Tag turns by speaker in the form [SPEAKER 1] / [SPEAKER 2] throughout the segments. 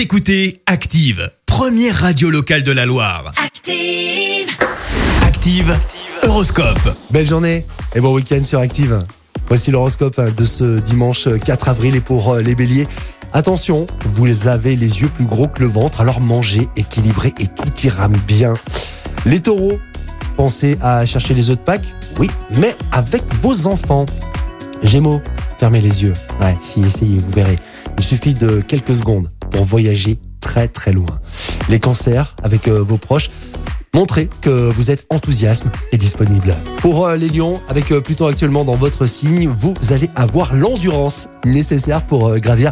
[SPEAKER 1] Vous écoutez Active, première radio locale de la Loire.
[SPEAKER 2] Active.
[SPEAKER 1] Active, Horoscope.
[SPEAKER 3] Belle journée et bon week-end sur Active. Voici l'horoscope hein, de ce dimanche 4 avril et pour euh, les béliers. Attention, vous avez les yeux plus gros que le ventre, alors mangez équilibré et tout ira bien. Les taureaux, pensez à chercher les œufs de Pâques Oui, mais avec vos enfants. Gémeaux, fermez les yeux. Ouais, si, essayez, vous verrez. Il suffit de quelques secondes pour voyager très très loin. Les cancers, avec euh, vos proches, montrez que vous êtes enthousiasme et disponible. Pour euh, les lions, avec euh, Pluton actuellement dans votre signe, vous allez avoir l'endurance nécessaire pour gravir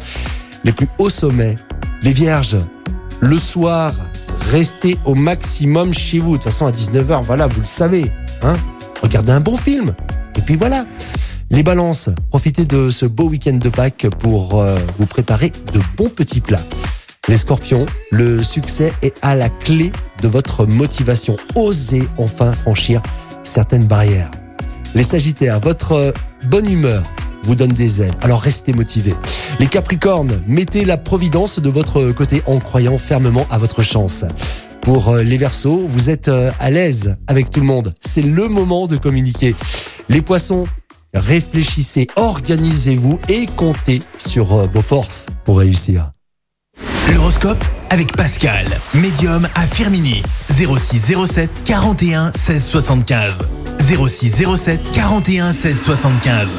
[SPEAKER 3] les plus hauts sommets. Les vierges, le soir, restez au maximum chez vous. De toute façon, à 19h, voilà, vous le savez. Hein Regardez un bon film. Et puis voilà. Les balances, profitez de ce beau week-end de Pâques pour euh, vous préparer de bons petits plats. Les scorpions, le succès est à la clé de votre motivation. Osez enfin franchir certaines barrières. Les sagittaires, votre euh, bonne humeur vous donne des ailes, alors restez motivés. Les capricornes, mettez la providence de votre côté en croyant fermement à votre chance. Pour euh, les versos, vous êtes à l'aise avec tout le monde. C'est le moment de communiquer. Les poissons, réfléchissez, organisez-vous et comptez sur euh, vos forces pour réussir.
[SPEAKER 1] L'horoscope avec Pascal, médium à Firmini. 06 07 41 16 75. 06 07 41 16 75.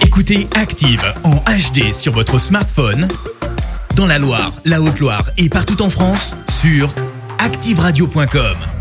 [SPEAKER 1] Écoutez Active en HD sur votre smartphone, dans la Loire, la Haute-Loire et partout en France, sur activeradio.com.